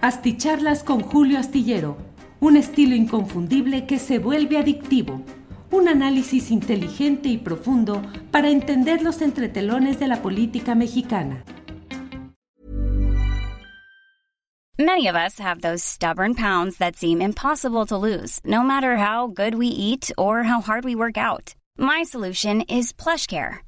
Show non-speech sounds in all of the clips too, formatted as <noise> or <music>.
Asticharlas con Julio Astillero, un estilo inconfundible que se vuelve adictivo. Un análisis inteligente y profundo para entender los entretelones de la política mexicana. Many of us have those stubborn pounds that seem impossible to lose, no matter how good we eat or how hard we work out. My solution is PlushCare.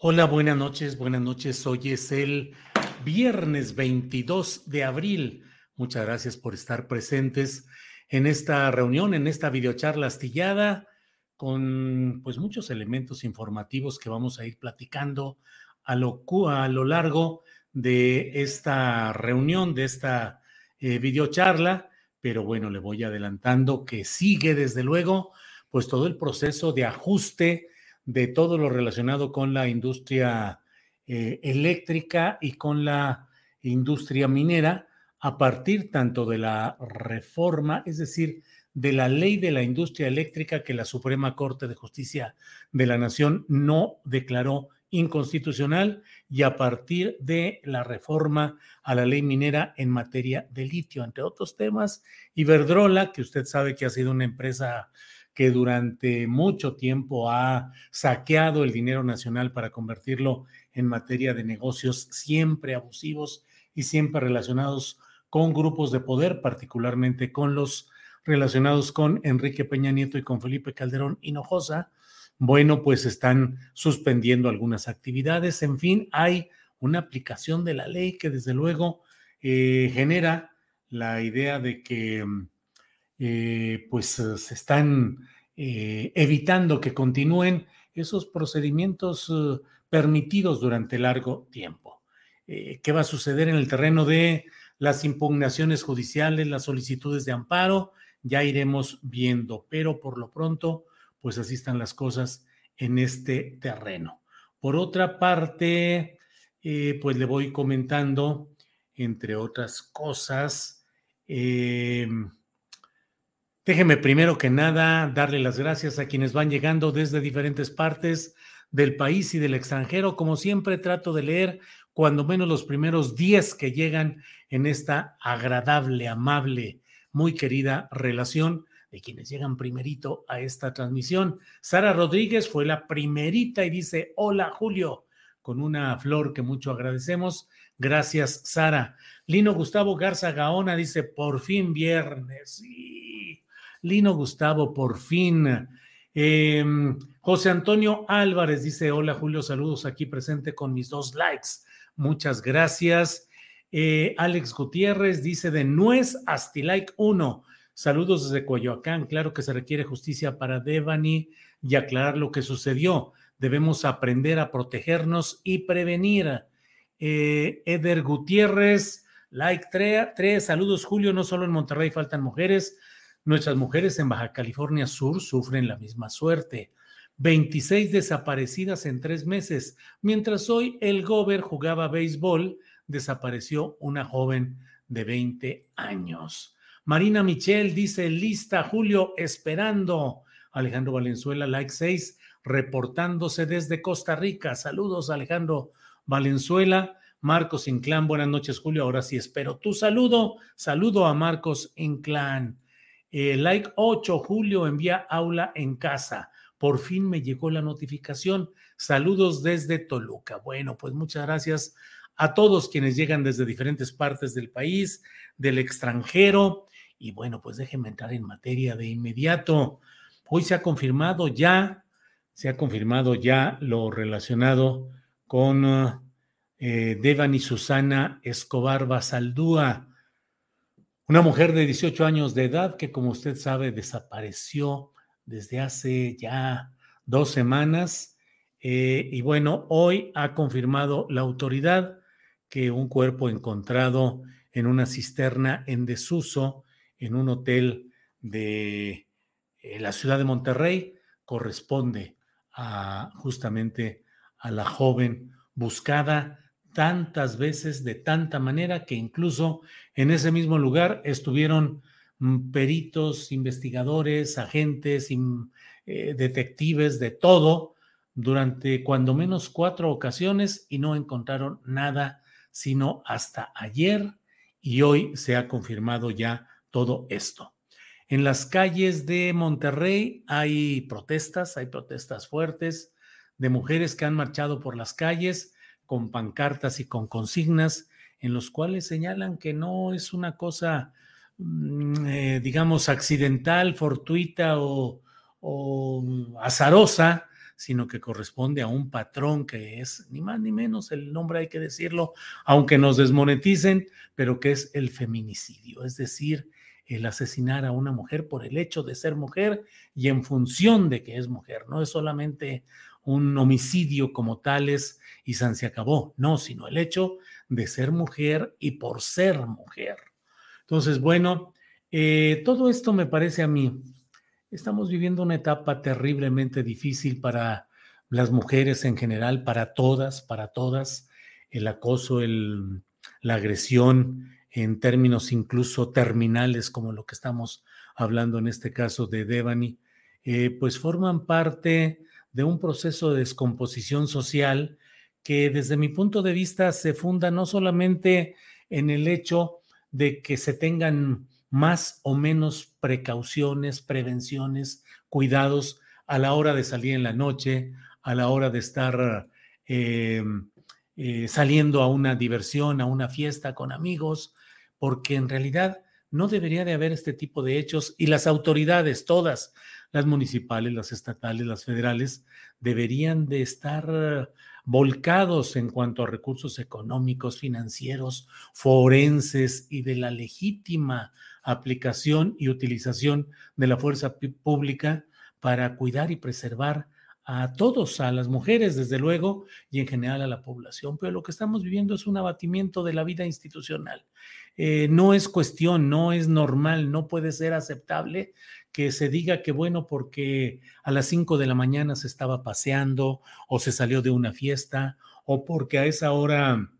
Hola, buenas noches, buenas noches. Hoy es el viernes 22 de abril. Muchas gracias por estar presentes en esta reunión, en esta videocharla astillada, con pues muchos elementos informativos que vamos a ir platicando a lo, a lo largo de esta reunión, de esta eh, videocharla, pero bueno, le voy adelantando que sigue desde luego pues todo el proceso de ajuste de todo lo relacionado con la industria eh, eléctrica y con la industria minera a partir tanto de la reforma, es decir, de la ley de la industria eléctrica que la Suprema Corte de Justicia de la Nación no declaró inconstitucional y a partir de la reforma a la ley minera en materia de litio, entre otros temas. Iberdrola, que usted sabe que ha sido una empresa que durante mucho tiempo ha saqueado el dinero nacional para convertirlo en materia de negocios siempre abusivos y siempre relacionados con grupos de poder, particularmente con los relacionados con Enrique Peña Nieto y con Felipe Calderón Hinojosa, bueno, pues están suspendiendo algunas actividades. En fin, hay una aplicación de la ley que desde luego eh, genera la idea de que eh, pues se están eh, evitando que continúen esos procedimientos permitidos durante largo tiempo. ¿Qué va a suceder en el terreno de las impugnaciones judiciales, las solicitudes de amparo? Ya iremos viendo, pero por lo pronto pues así están las cosas en este terreno. Por otra parte, eh, pues le voy comentando, entre otras cosas, déjeme primero que nada darle las gracias a quienes van llegando desde diferentes partes del país y del extranjero. Como siempre, trato de leer cuando menos los primeros 10 que llegan en esta agradable, amable, muy querida relación de quienes llegan primerito a esta transmisión. Sara Rodríguez fue la primerita y dice, hola Julio, con una flor que mucho agradecemos. Gracias, Sara. Lino Gustavo Garza Gaona dice, por fin viernes. Lino Gustavo, por fin. Em, José Antonio Álvarez dice, hola Julio, saludos aquí presente con mis dos likes. Muchas gracias. Eh, Alex Gutiérrez dice de nuez hasta like 1. Saludos desde Coyoacán. Claro que se requiere justicia para Devani y aclarar lo que sucedió. Debemos aprender a protegernos y prevenir. Eh, Eder Gutiérrez, like 3, saludos Julio, no solo en Monterrey faltan mujeres, nuestras mujeres en Baja California Sur sufren la misma suerte. 26 desaparecidas en tres meses. Mientras hoy el Gober jugaba béisbol, desapareció una joven de 20 años. Marina Michel dice, lista, Julio, esperando. Alejandro Valenzuela, like 6, reportándose desde Costa Rica. Saludos, Alejandro Valenzuela. Marcos Inclán, buenas noches, Julio. Ahora sí espero tu saludo. Saludo a Marcos Inclán. Eh, like 8, Julio, envía aula en casa. Por fin me llegó la notificación. Saludos desde Toluca. Bueno, pues muchas gracias a todos quienes llegan desde diferentes partes del país, del extranjero. Y bueno, pues déjenme entrar en materia de inmediato. hoy se ha confirmado ya, se ha confirmado ya lo relacionado con eh, Devani Susana Escobar Basaldúa, una mujer de 18 años de edad que, como usted sabe, desapareció desde hace ya dos semanas. Eh, y bueno, hoy ha confirmado la autoridad que un cuerpo encontrado en una cisterna en desuso en un hotel de eh, la ciudad de Monterrey corresponde a justamente a la joven buscada tantas veces de tanta manera que incluso en ese mismo lugar estuvieron mm, peritos, investigadores, agentes, eh, detectives, de todo, durante cuando menos cuatro ocasiones y no encontraron nada, sino hasta ayer y hoy se ha confirmado ya todo esto. En las calles de Monterrey hay protestas, hay protestas fuertes de mujeres que han marchado por las calles con pancartas y con consignas en los cuales señalan que no es una cosa, mm, eh, digamos, accidental, fortuita o, azarosa, sino que corresponde a un patrón que es ni más ni menos, el nombre hay que decirlo, aunque nos desmoneticen, pero que es el feminicidio, es decir, el asesinar a una mujer por el hecho de ser mujer y en función de que es mujer, no es solamente un homicidio como tales y San se acabó, no, sino el hecho de ser mujer y por ser mujer. Entonces, bueno, eh, todo esto me parece a mí, estamos viviendo una etapa terriblemente difícil para las mujeres en general, para todas, para todas, el acoso, el, la agresión en términos incluso terminales como lo que estamos hablando en este caso de Devani, eh, pues forman parte de un proceso de descomposición social que desde mi punto de vista se funda no solamente en el hecho de que se tengan más o menos precauciones, prevenciones, cuidados a la hora de salir en la noche, a la hora de estar eh, eh, saliendo a una diversión, a una fiesta con amigos, porque en realidad no debería de haber este tipo de hechos y las autoridades, todas, las municipales, las estatales, las federales, deberían de estar volcados en cuanto a recursos económicos, financieros, forenses y de la legítima aplicación y utilización de la fuerza pública para cuidar y preservar a todos, a las mujeres, desde luego, y en general a la población. Pero lo que estamos viviendo es un abatimiento de la vida institucional. Eh, no es cuestión, no es normal, no puede ser aceptable que se diga que, bueno, porque a las 5 de la mañana se estaba paseando o se salió de una fiesta o porque a esa hora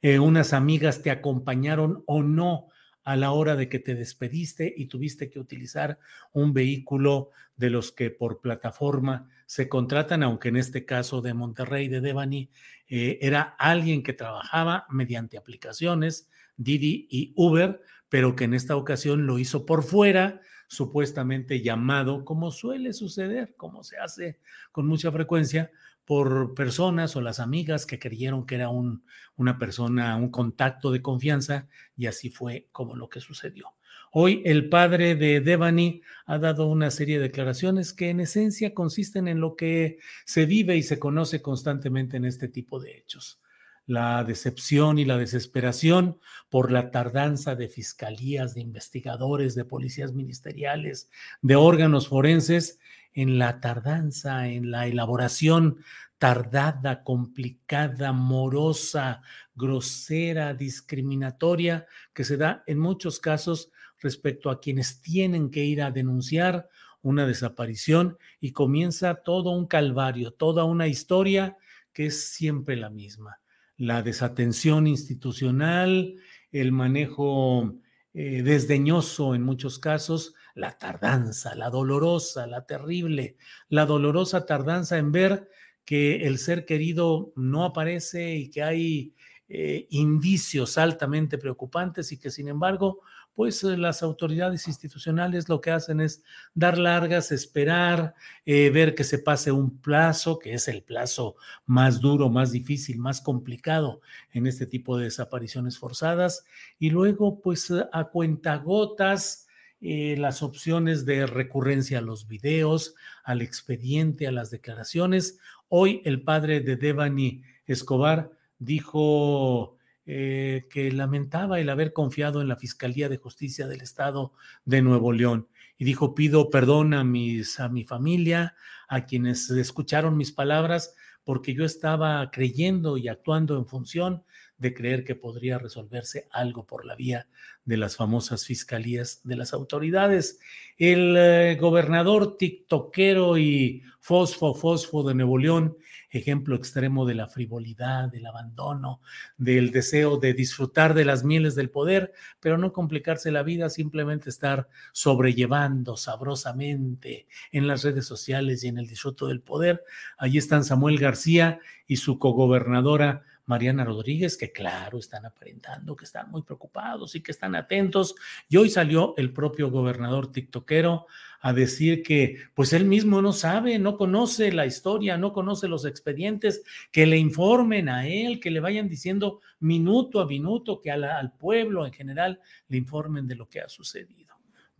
eh, unas amigas te acompañaron o no a la hora de que te despediste y tuviste que utilizar un vehículo de los que por plataforma se contratan, aunque en este caso de Monterrey, de Devani, eh, era alguien que trabajaba mediante aplicaciones, Didi y Uber, pero que en esta ocasión lo hizo por fuera, supuestamente llamado, como suele suceder, como se hace con mucha frecuencia, por personas o las amigas que creyeron que era un, una persona, un contacto de confianza, y así fue como lo que sucedió. Hoy el padre de Devani ha dado una serie de declaraciones que en esencia consisten en lo que se vive y se conoce constantemente en este tipo de hechos. La decepción y la desesperación por la tardanza de fiscalías, de investigadores, de policías ministeriales, de órganos forenses en la tardanza, en la elaboración tardada, complicada, morosa, grosera, discriminatoria que se da en muchos casos respecto a quienes tienen que ir a denunciar una desaparición y comienza todo un calvario, toda una historia que es siempre la misma. La desatención institucional, el manejo eh, desdeñoso en muchos casos, la tardanza, la dolorosa, la terrible, la dolorosa tardanza en ver que el ser querido no aparece y que hay eh, indicios altamente preocupantes y que sin embargo pues eh, las autoridades institucionales lo que hacen es dar largas, esperar, eh, ver que se pase un plazo, que es el plazo más duro, más difícil, más complicado en este tipo de desapariciones forzadas, y luego pues a cuentagotas eh, las opciones de recurrencia a los videos, al expediente, a las declaraciones. Hoy el padre de Devani Escobar dijo eh, que lamentaba el haber confiado en la Fiscalía de Justicia del Estado de Nuevo León. Y dijo, pido perdón a, mis, a mi familia, a quienes escucharon mis palabras, porque yo estaba creyendo y actuando en función de creer que podría resolverse algo por la vía de las famosas fiscalías de las autoridades. El eh, gobernador tiktokero y fosfo fosfo de Nuevo León, ejemplo extremo de la frivolidad, del abandono, del deseo de disfrutar de las mieles del poder, pero no complicarse la vida, simplemente estar sobrellevando sabrosamente en las redes sociales y en el disfruto del poder. Allí están Samuel García y su cogobernadora Mariana Rodríguez, que claro, están aparentando, que están muy preocupados y que están atentos. Y hoy salió el propio gobernador tiktokero a decir que pues él mismo no sabe, no conoce la historia, no conoce los expedientes, que le informen a él, que le vayan diciendo minuto a minuto, que al pueblo en general le informen de lo que ha sucedido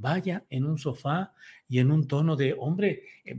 vaya en un sofá y en un tono de, hombre, eh,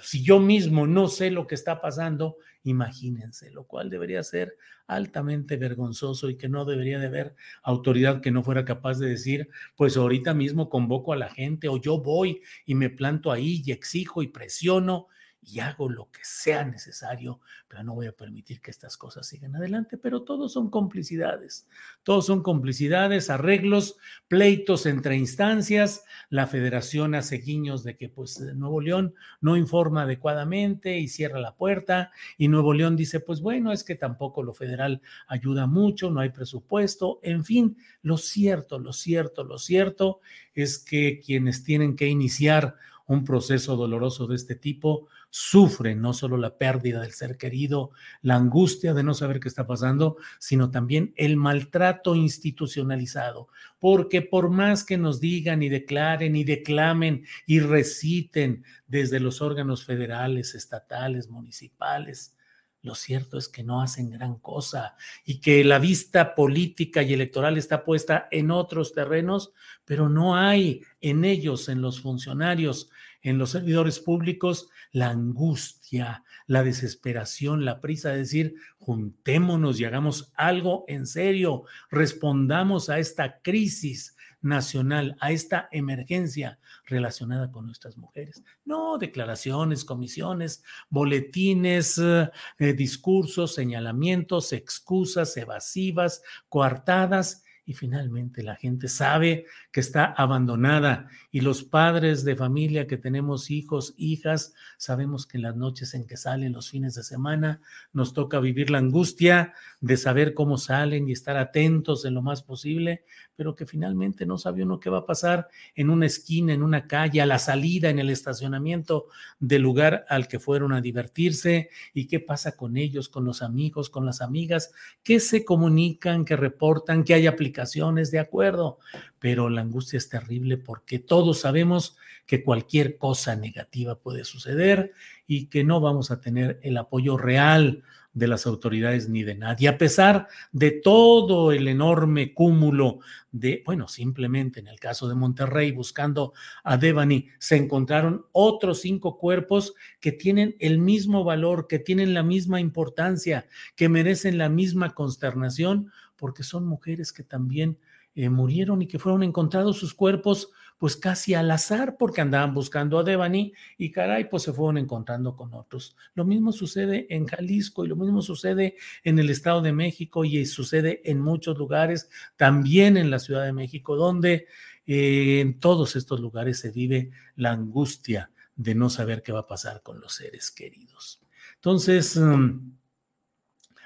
si yo mismo no sé lo que está pasando, imagínense, lo cual debería ser altamente vergonzoso y que no debería de haber autoridad que no fuera capaz de decir, pues ahorita mismo convoco a la gente o yo voy y me planto ahí y exijo y presiono y hago lo que sea necesario, pero no voy a permitir que estas cosas sigan adelante. Pero todos son complicidades, todos son complicidades, arreglos, pleitos entre instancias. La federación hace guiños de que pues Nuevo León no informa adecuadamente y cierra la puerta y Nuevo León dice pues bueno, es que tampoco lo federal ayuda mucho, no hay presupuesto, en fin, lo cierto, lo cierto, lo cierto es que quienes tienen que iniciar un proceso doloroso de este tipo sufren no solo la pérdida del ser querido, la angustia de no saber qué está pasando, sino también el maltrato institucionalizado. Porque por más que nos digan y declaren y declamen y reciten desde los órganos federales, estatales, municipales, lo cierto es que no hacen gran cosa y que la vista política y electoral está puesta en otros terrenos, pero no hay en ellos, en los funcionarios, en los servidores públicos, la angustia, la desesperación, la prisa de decir, juntémonos y hagamos algo en serio, respondamos a esta crisis nacional, a esta emergencia relacionada con nuestras mujeres. No declaraciones, comisiones, boletines, eh, discursos, señalamientos, excusas evasivas, coartadas y finalmente la gente sabe que está abandonada. Y los padres de familia que tenemos hijos, hijas, sabemos que en las noches en que salen los fines de semana nos toca vivir la angustia de saber cómo salen y estar atentos en lo más posible, pero que finalmente no sabe uno qué va a pasar en una esquina, en una calle, a la salida, en el estacionamiento del lugar al que fueron a divertirse. Y qué pasa con ellos, con los amigos, con las amigas, que se comunican, que reportan, que hay aplicaciones, de acuerdo, pero la angustia es terrible porque todos sabemos que cualquier cosa negativa puede suceder y que no vamos a tener el apoyo real de las autoridades ni de nadie, a pesar de todo el enorme cúmulo de, bueno, simplemente en el caso de Monterrey, buscando a Devani, se encontraron otros cinco cuerpos que tienen el mismo valor, que tienen la misma importancia, que merecen la misma consternación, porque son mujeres que también eh, murieron y que fueron encontrados sus cuerpos pues casi al azar porque andaban buscando a Devani y caray, pues se fueron encontrando con otros. Lo mismo sucede en Jalisco y lo mismo sucede en el Estado de México y sucede en muchos lugares, también en la Ciudad de México, donde eh, en todos estos lugares se vive la angustia de no saber qué va a pasar con los seres queridos. Entonces, mm,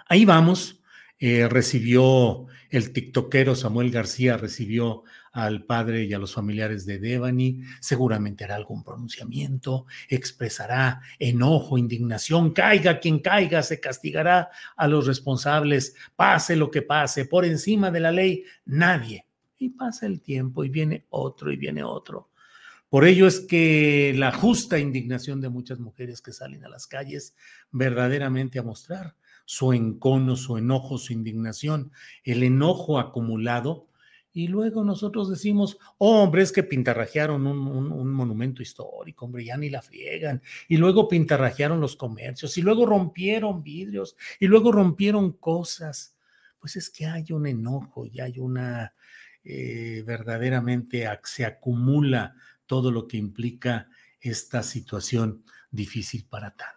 ahí vamos. Eh, recibió el tiktokero Samuel García, recibió al padre y a los familiares de Devani, seguramente hará algún pronunciamiento, expresará enojo, indignación, caiga quien caiga, se castigará a los responsables, pase lo que pase, por encima de la ley, nadie. Y pasa el tiempo y viene otro y viene otro. Por ello es que la justa indignación de muchas mujeres que salen a las calles verdaderamente a mostrar su encono, su enojo, su indignación, el enojo acumulado y luego nosotros decimos, oh, hombre, es que pintarrajearon un, monumento histórico, hombre, ya ni la friegan. Y luego pintarrajearon los comercios, y luego rompieron vidrios, y luego rompieron cosas. Pues es que hay un enojo y hay una, eh, verdaderamente se acumula todo lo que implica esta situación difícil para tantos.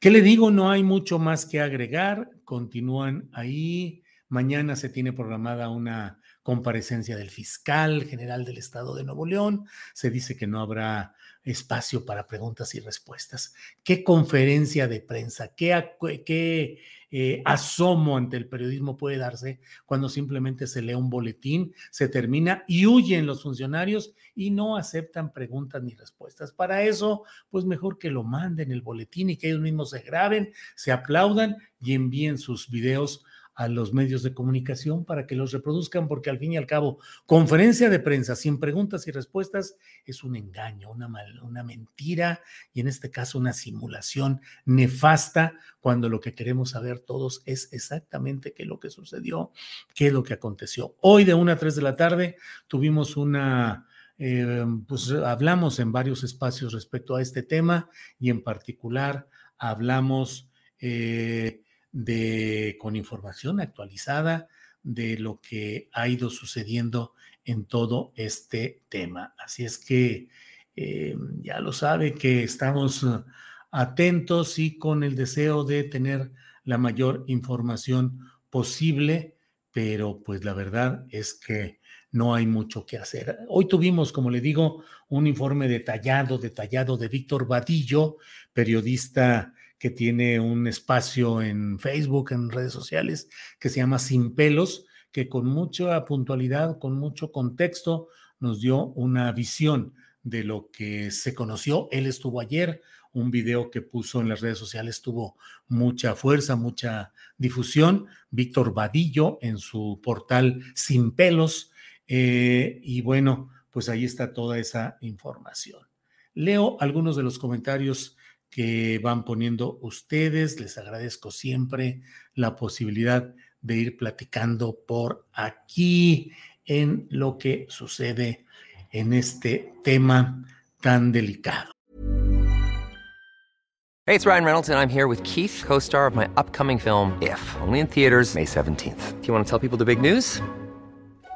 ¿Qué le digo? No hay mucho más que agregar. Continúan ahí Mañana se tiene programada una comparecencia del fiscal general del estado de Nuevo León. Se dice que no habrá espacio para preguntas y respuestas. ¿Qué conferencia de prensa, qué, qué eh, asomo ante el periodismo puede darse cuando simplemente se lee un boletín, se termina y huyen los funcionarios y no aceptan preguntas ni respuestas? Para eso, pues mejor que lo manden el boletín y que ellos mismos se graben, se aplaudan y envíen sus videos a los medios de comunicación para que los reproduzcan, porque al fin y al cabo, conferencia de prensa sin preguntas y respuestas es un engaño, una, una mentira y en este caso una simulación nefasta cuando lo que queremos saber todos es exactamente qué es lo que sucedió, qué es lo que aconteció. Hoy de una a tres de la tarde tuvimos una... Eh, pues hablamos en varios espacios respecto a este tema y en particular hablamos eh, de, con información actualizada de lo que ha ido sucediendo en todo este tema. Así es que eh, ya lo sabe que estamos atentos y con el deseo de tener la mayor información posible, pero pues la verdad es que no hay mucho que hacer. Hoy tuvimos, como le digo, un informe detallado, detallado de Víctor Vadillo, periodista que tiene un espacio en Facebook, en redes sociales, que se llama Sin Pelos, que con mucha puntualidad, con mucho contexto, nos dio una visión de lo que se conoció. Él estuvo ayer, un video que puso en las redes sociales tuvo mucha fuerza, mucha difusión. Víctor Vadillo en su portal Sin Pelos. Eh, y bueno, pues ahí está toda esa información. Leo algunos de los comentarios que van poniendo ustedes. Les agradezco siempre la posibilidad de ir platicando por aquí en lo que sucede en este tema tan delicado. Hey, it's Ryan Reynolds and I'm here with Keith, co-star of my upcoming film If, only in theaters May 17th. Do you want to tell people the big news?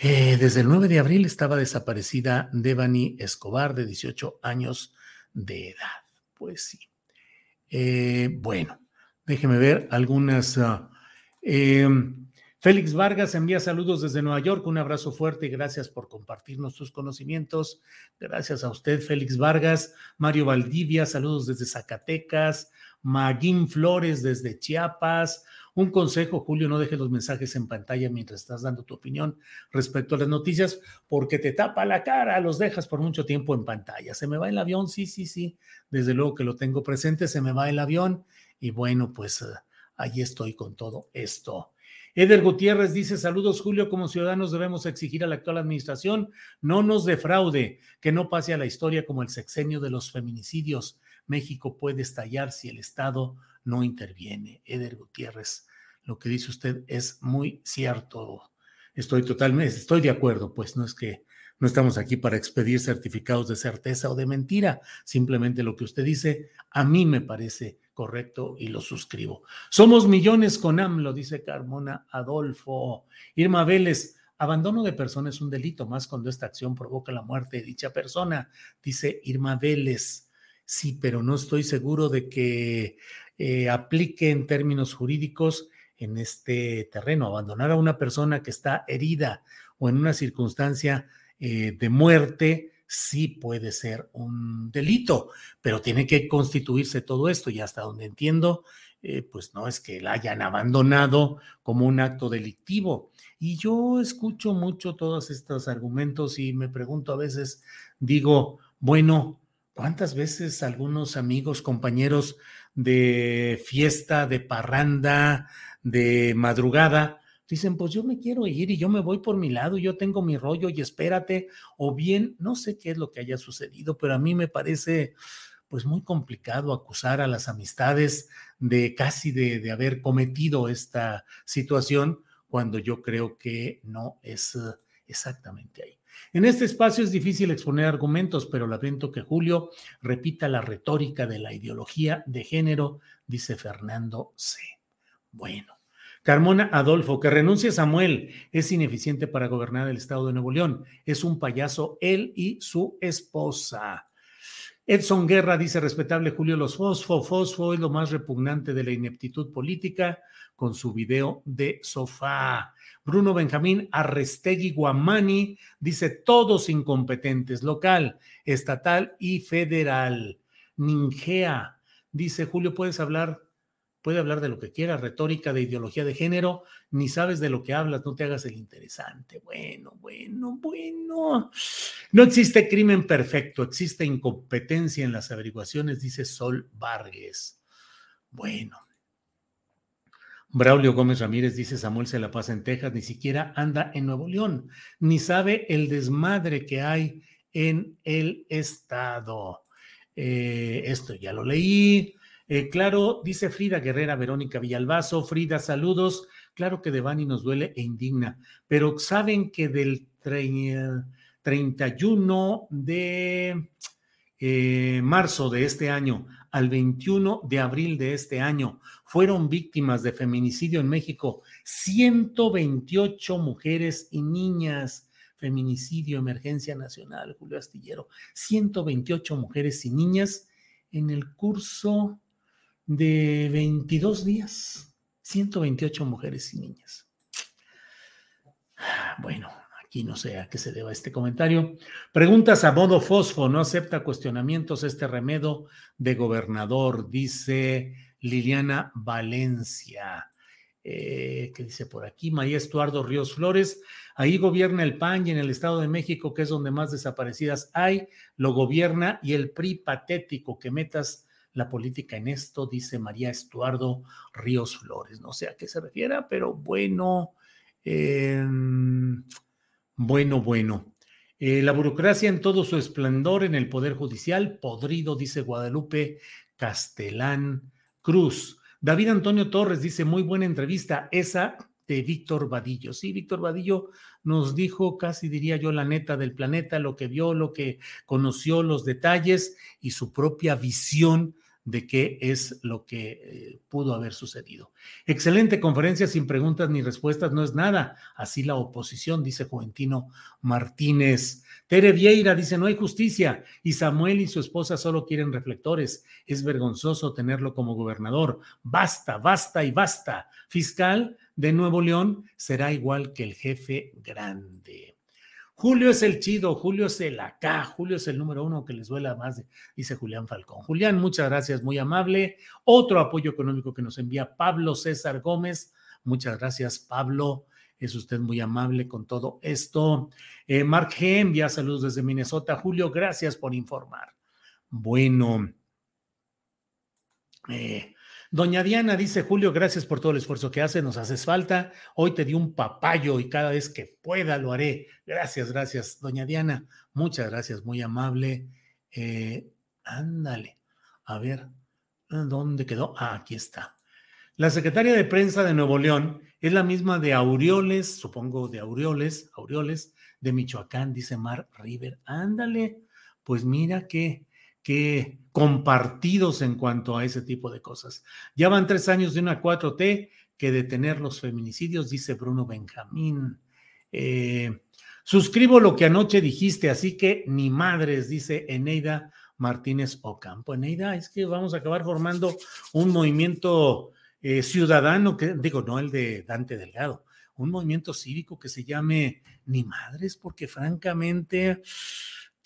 Eh, desde el 9 de abril estaba desaparecida Devani Escobar, de 18 años de edad. Pues sí. Eh, bueno, déjeme ver algunas. Uh, Félix Vargas envía saludos desde Nueva York. Un abrazo fuerte y gracias por compartirnos tus conocimientos. Gracias a usted, Félix Vargas. Mario Valdivia, saludos desde Zacatecas. Maguín Flores desde Chiapas. Un consejo, Julio, no dejes los mensajes en pantalla mientras estás dando tu opinión respecto a las noticias, porque te tapa la cara, los dejas por mucho tiempo en pantalla. Se me va el avión, sí, sí, sí, desde luego que lo tengo presente, se me va el avión y bueno, pues eh, ahí estoy con todo esto. Eder Gutiérrez dice, saludos Julio, como ciudadanos debemos exigir a la actual administración no nos defraude, que no pase a la historia como el sexenio de los feminicidios. México puede estallar si el Estado no interviene. Eder Gutiérrez, lo que dice usted es muy cierto. Estoy totalmente, estoy de acuerdo, pues no es que no estamos aquí para expedir certificados de certeza o de mentira, simplemente lo que usted dice a mí me parece correcto y lo suscribo. Somos millones con AMLO, dice Carmona Adolfo. Irma Vélez, Abandono de persona es un delito, más cuando esta acción provoca la muerte de dicha persona, dice Irma Vélez. Sí, pero no estoy seguro de que eh, aplique en términos jurídicos en este terreno. Abandonar a una persona que está herida o en una circunstancia eh, de muerte sí puede ser un delito, pero tiene que constituirse todo esto y hasta donde entiendo, eh, pues no es que la hayan abandonado como un acto delictivo. Y yo escucho mucho todos estos argumentos y me pregunto a veces, digo, bueno, ¿cuántas veces algunos amigos, compañeros de fiesta, de parranda, de madrugada, dicen, pues yo me quiero ir y yo me voy por mi lado, yo tengo mi rollo y espérate, o bien, no sé qué es lo que haya sucedido, pero a mí me parece pues muy complicado acusar a las amistades de casi de, de haber cometido esta situación cuando yo creo que no es eh, exactamente ahí. En este espacio es difícil exponer argumentos, pero lamento que Julio repita la retórica de la ideología de género, dice Fernando C. Bueno. Carmona Adolfo, que renuncie Samuel, es ineficiente para gobernar el estado de Nuevo León. Es un payaso él y su esposa. Edson Guerra dice, respetable Julio, los fosfo, fosfo es lo más repugnante de la ineptitud política con su video de sofá. Bruno Benjamín Arrestegui Guamani dice todos incompetentes, local, estatal y federal. Ningea dice Julio, puedes hablar, puede hablar de lo que quiera, retórica de ideología de género, ni sabes de lo que hablas, no te hagas el interesante. Bueno, bueno, bueno. No existe crimen perfecto, existe incompetencia en las averiguaciones, dice Sol Vargas. Bueno, Braulio Gómez Ramírez dice Samuel se la pasa en Texas, ni siquiera anda en Nuevo León, ni sabe el desmadre que hay en el estado. Eh, esto ya lo leí. Eh, claro, dice Frida Guerrera Verónica Villalbazo. Frida, saludos. Claro que Devani nos duele e indigna, pero saben que del 31 de eh, marzo de este año al 21 de abril de este año fueron víctimas de feminicidio en México 128 mujeres y niñas. Feminicidio, emergencia nacional, Julio Astillero. 128 mujeres y niñas en el curso de 22 días. 128 mujeres y niñas. Bueno, Aquí no sé a qué se deba este comentario. Preguntas a modo fosfo, no acepta cuestionamientos este remedo de gobernador, dice Liliana Valencia. Eh, ¿Qué dice por aquí? María Estuardo Ríos Flores. Ahí gobierna el PAN y en el Estado de México, que es donde más desaparecidas hay, lo gobierna y el PRI patético que metas la política en esto, dice María Estuardo Ríos Flores. No sé a qué se refiera, pero bueno. Eh, bueno, bueno. Eh, la burocracia en todo su esplendor en el Poder Judicial, podrido, dice Guadalupe Castelán Cruz. David Antonio Torres dice, muy buena entrevista, esa de Víctor Vadillo. Sí, Víctor Vadillo nos dijo, casi diría yo, la neta del planeta, lo que vio, lo que conoció, los detalles y su propia visión de qué es lo que eh, pudo haber sucedido. Excelente conferencia sin preguntas ni respuestas, no es nada. Así la oposición, dice Juventino Martínez. Tere Vieira dice, no hay justicia y Samuel y su esposa solo quieren reflectores. Es vergonzoso tenerlo como gobernador. Basta, basta y basta. Fiscal de Nuevo León será igual que el jefe grande. Julio es el chido, Julio es el acá, Julio es el número uno que les duela más, dice Julián Falcón. Julián, muchas gracias, muy amable. Otro apoyo económico que nos envía Pablo César Gómez. Muchas gracias, Pablo. Es usted muy amable con todo esto. Eh, Mark G. envía saludos desde Minnesota. Julio, gracias por informar. Bueno. Eh, Doña Diana dice, Julio, gracias por todo el esfuerzo que hace, nos haces falta. Hoy te di un papayo y cada vez que pueda lo haré. Gracias, gracias, doña Diana. Muchas gracias, muy amable. Eh, ándale, a ver, ¿dónde quedó? Ah, aquí está. La secretaria de prensa de Nuevo León es la misma de Aureoles, supongo de Aureoles, Aureoles, de Michoacán, dice Mar River. Ándale, pues mira que que compartidos en cuanto a ese tipo de cosas. Ya van tres años de una 4T que detener los feminicidios, dice Bruno Benjamín. Eh, suscribo lo que anoche dijiste, así que ni madres, dice Eneida Martínez Ocampo. Eneida, es que vamos a acabar formando un movimiento eh, ciudadano, que digo, no el de Dante Delgado, un movimiento cívico que se llame Ni Madres, porque francamente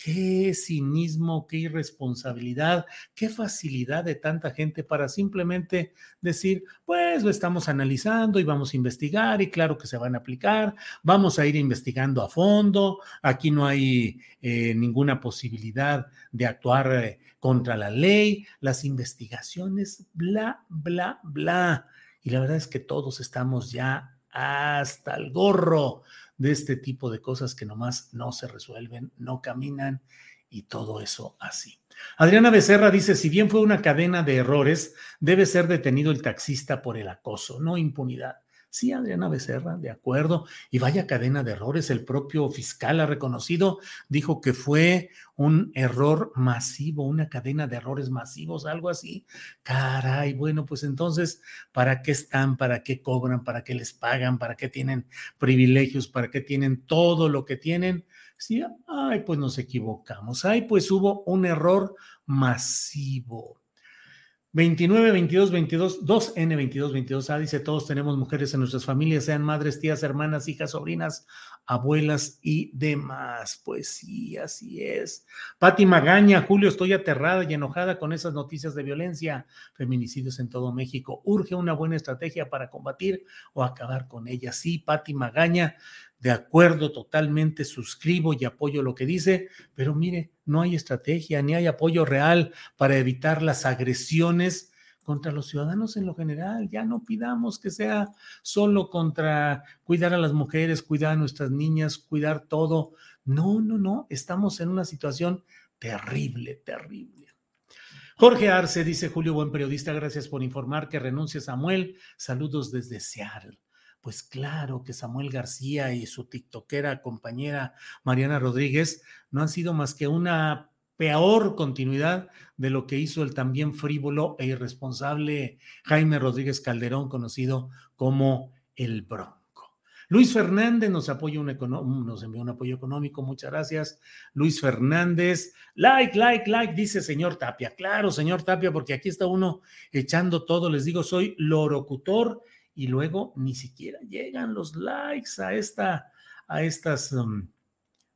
qué cinismo, qué irresponsabilidad, qué facilidad de tanta gente para simplemente decir, pues lo estamos analizando y vamos a investigar y claro que se van a aplicar, vamos a ir investigando a fondo, aquí no hay eh, ninguna posibilidad de actuar eh, contra la ley, las investigaciones, bla, bla, bla. Y la verdad es que todos estamos ya hasta el gorro de este tipo de cosas que nomás no se resuelven, no caminan y todo eso así. Adriana Becerra dice, si bien fue una cadena de errores, debe ser detenido el taxista por el acoso, no impunidad. Sí, Adriana Becerra, de acuerdo. Y vaya cadena de errores. El propio fiscal ha reconocido, dijo que fue un error masivo, una cadena de errores masivos, algo así. Caray, bueno, pues entonces, ¿para qué están? ¿Para qué cobran? ¿Para qué les pagan? ¿Para qué tienen privilegios? ¿Para qué tienen todo lo que tienen? Sí, ay, pues nos equivocamos. Ay, pues hubo un error masivo. 29, 22, 22, 2N, 22, 22A dice, todos tenemos mujeres en nuestras familias, sean madres, tías, hermanas, hijas, sobrinas, abuelas y demás. Pues sí, así es. Pati Magaña, Julio, estoy aterrada y enojada con esas noticias de violencia, feminicidios en todo México. Urge una buena estrategia para combatir o acabar con ellas. Sí, Pati Magaña, de acuerdo totalmente, suscribo y apoyo lo que dice, pero mire, no hay estrategia ni hay apoyo real para evitar las agresiones contra los ciudadanos en lo general. Ya no pidamos que sea solo contra cuidar a las mujeres, cuidar a nuestras niñas, cuidar todo. No, no, no, estamos en una situación terrible, terrible. Jorge Arce, dice Julio, buen periodista, gracias por informar que renuncia Samuel. Saludos desde Seattle. Pues claro que Samuel García y su tiktokera compañera Mariana Rodríguez no han sido más que una peor continuidad de lo que hizo el también frívolo e irresponsable Jaime Rodríguez Calderón, conocido como el Bronco. Luis Fernández nos, apoya un nos envió un apoyo económico, muchas gracias. Luis Fernández, like, like, like, dice señor Tapia. Claro, señor Tapia, porque aquí está uno echando todo. Les digo, soy lorocutor y luego ni siquiera llegan los likes a esta, a estas, um,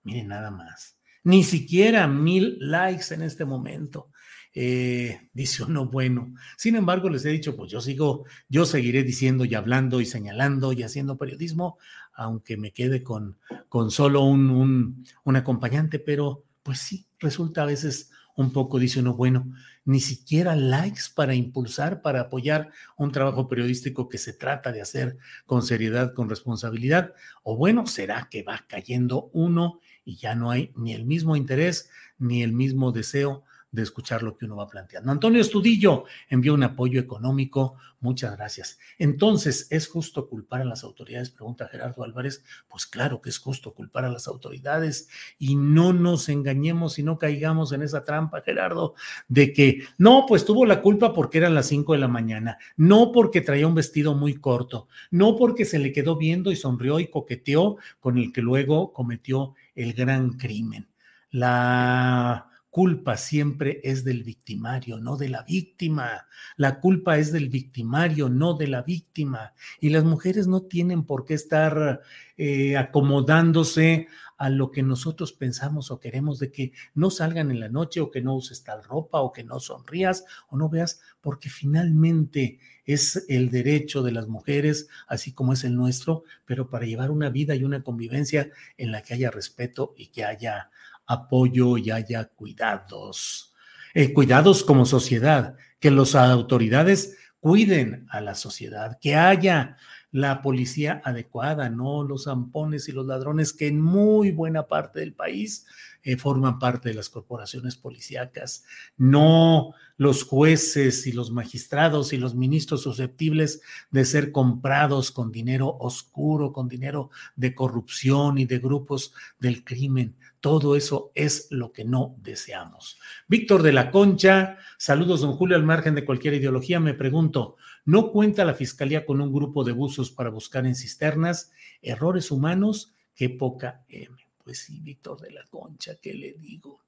miren nada más, ni siquiera mil likes en este momento. Eh, <laughs> dice uno, bueno, sin embargo les he dicho, pues yo sigo, yo seguiré diciendo y hablando y señalando y haciendo periodismo, aunque me quede con, con solo un, un, un acompañante, pero pues sí, resulta a veces un poco, dice uno, bueno, ni siquiera likes para impulsar, para apoyar un trabajo periodístico que se trata de hacer con seriedad, con responsabilidad, o bueno, será que va cayendo uno y ya no hay ni el mismo interés ni el mismo deseo de escuchar lo que uno va planteando. Antonio Estudillo envió un apoyo económico, muchas gracias. Entonces, ¿es justo culpar a las autoridades? Pregunta Gerardo Álvarez. Pues claro que es justo culpar a las autoridades y no nos engañemos y no caigamos en esa trampa, Gerardo, de que no, pues tuvo la culpa porque eran las 5 de la mañana, no porque traía un vestido muy corto, no porque se le quedó viendo y sonrió y coqueteó con el que luego cometió el gran crimen. La culpa siempre es del victimario, no de la víctima. La culpa es del victimario, no de la víctima. Y las mujeres no tienen por qué estar eh, acomodándose a lo que nosotros pensamos o queremos de que no salgan en la noche o que no uses tal ropa o que no sonrías o no veas, porque finalmente es el derecho de las mujeres, así como es el nuestro, pero para llevar una vida y una convivencia en la que haya respeto y que haya apoyo y haya cuidados. Eh, cuidados como sociedad, que las autoridades cuiden a la sociedad, que haya la policía adecuada, no los zampones y los ladrones que en muy buena parte del país eh, forman parte de las corporaciones policíacas, no los jueces y los magistrados y los ministros susceptibles de ser comprados con dinero oscuro, con dinero de corrupción y de grupos del crimen. Todo eso es lo que no deseamos. Víctor de la Concha, saludos, don Julio, al margen de cualquier ideología, me pregunto, ¿no cuenta la Fiscalía con un grupo de buzos para buscar en cisternas errores humanos qué poca M. Pues sí, Víctor de la Concha, ¿qué le digo?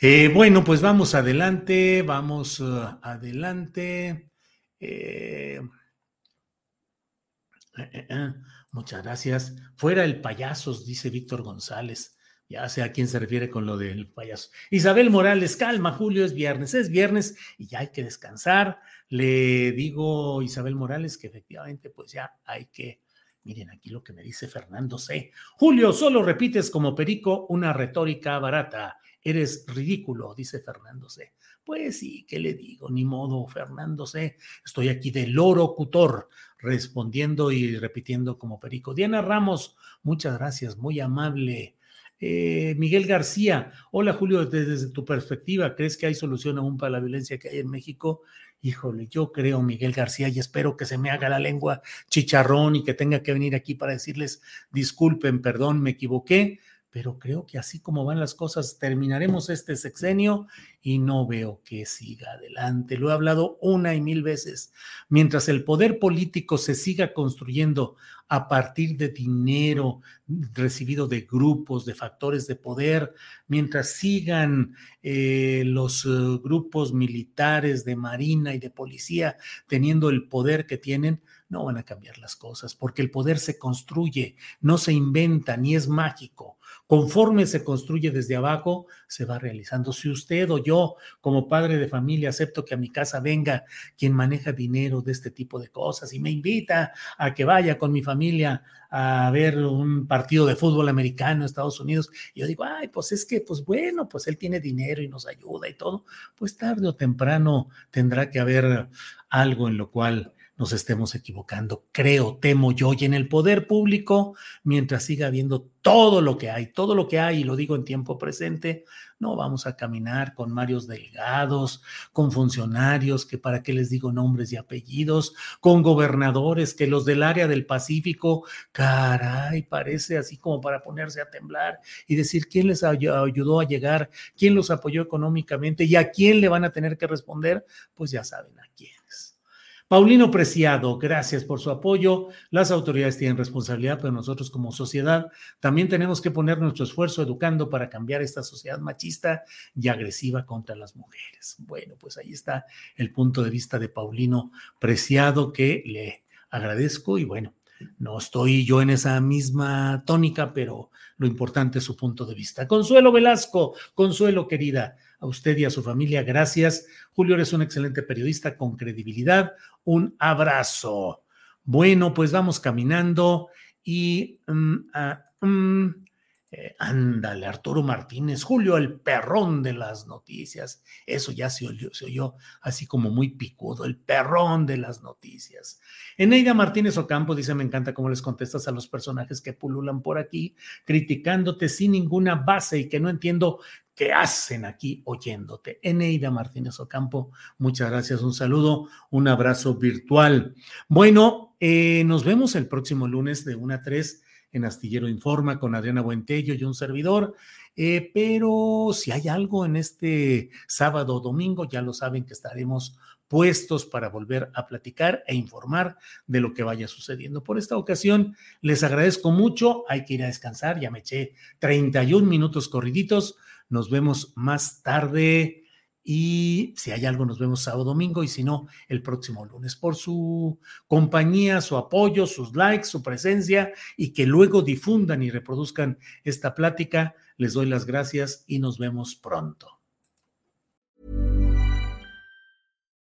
Eh, bueno, pues vamos adelante, vamos uh, adelante. Eh, eh, muchas gracias. Fuera el payasos, dice Víctor González. Ya sé a quién se refiere con lo del payaso. Isabel Morales, calma, Julio, es viernes, es viernes y ya hay que descansar. Le digo, Isabel Morales, que efectivamente, pues ya hay que. Miren aquí lo que me dice Fernando C. Julio, solo repites como perico una retórica barata. Eres ridículo, dice Fernando C. Pues sí, ¿qué le digo? Ni modo, Fernando C. Estoy aquí de locutor, respondiendo y repitiendo como perico. Diana Ramos, muchas gracias, muy amable. Eh, Miguel García, hola Julio, desde, tu perspectiva, ¿crees que hay solución aún para la violencia que hay en México? Híjole, yo creo, Miguel García, y espero que se me haga la lengua chicharrón y que tenga que venir aquí para decirles, disculpen, perdón, me equivoqué, pero creo que así como van las cosas, terminaremos este sexenio y no veo que siga adelante. Lo he hablado una y mil veces. Mientras el poder político se siga construyendo a partir de dinero recibido de grupos, de factores de poder, mientras sigan eh, los eh, grupos militares de marina y de policía teniendo el poder que tienen, no van a cambiar las cosas, porque el poder se construye, no se inventa ni es mágico. Conforme se construye desde abajo, se va realizando. Si usted o yo, como padre de familia, acepto que a mi casa venga quien maneja dinero de este tipo de cosas y me invita a que vaya con mi familia a ver un partido de fútbol americano en Estados Unidos, y yo digo, ay, pues es que, pues bueno, pues él tiene dinero y nos ayuda y todo, pues tarde o temprano tendrá que haber algo en lo cual nos estemos equivocando. Creo, temo yo, y en el poder público, mientras siga habiendo todo lo que hay, todo lo que hay, y lo digo en tiempo presente, no vamos a caminar con Marios Delgados, con funcionarios que para qué les digo nombres y apellidos, con gobernadores que los del área del Pacífico, caray, parece así como para ponerse a temblar y decir quién les ayudó a llegar, quién los apoyó económicamente y a quién le van a tener que responder, pues ya saben a quién. Paulino Preciado, gracias por su apoyo. Las autoridades tienen responsabilidad, pero nosotros como sociedad también tenemos que poner nuestro esfuerzo educando para cambiar esta sociedad machista y agresiva contra las mujeres. Bueno, pues ahí está el punto de vista de Paulino Preciado que le agradezco y bueno, no estoy yo en esa misma tónica, pero lo importante es su punto de vista. Consuelo Velasco, Consuelo querida, a usted y a su familia, gracias. Julio, eres un excelente periodista con credibilidad. Un abrazo. Bueno, pues vamos caminando y... Mm, ah, mm, eh, ándale, Arturo Martínez, Julio, el perrón de las noticias. Eso ya se oyó, así como muy picudo, el perrón de las noticias. Eneida Martínez Ocampo dice: Me encanta cómo les contestas a los personajes que pululan por aquí, criticándote sin ninguna base y que no entiendo qué hacen aquí oyéndote. Eneida Martínez Ocampo, muchas gracias, un saludo, un abrazo virtual. Bueno, eh, nos vemos el próximo lunes de 1 a 3 en Astillero Informa con Adriana Buentello y un servidor. Eh, pero si hay algo en este sábado o domingo, ya lo saben que estaremos puestos para volver a platicar e informar de lo que vaya sucediendo. Por esta ocasión, les agradezco mucho. Hay que ir a descansar. Ya me eché 31 minutos corriditos. Nos vemos más tarde y si hay algo nos vemos sábado domingo y si no el próximo lunes por su compañía, su apoyo, sus likes, su presencia y que luego difundan y reproduzcan esta plática. Les doy las gracias y nos vemos pronto.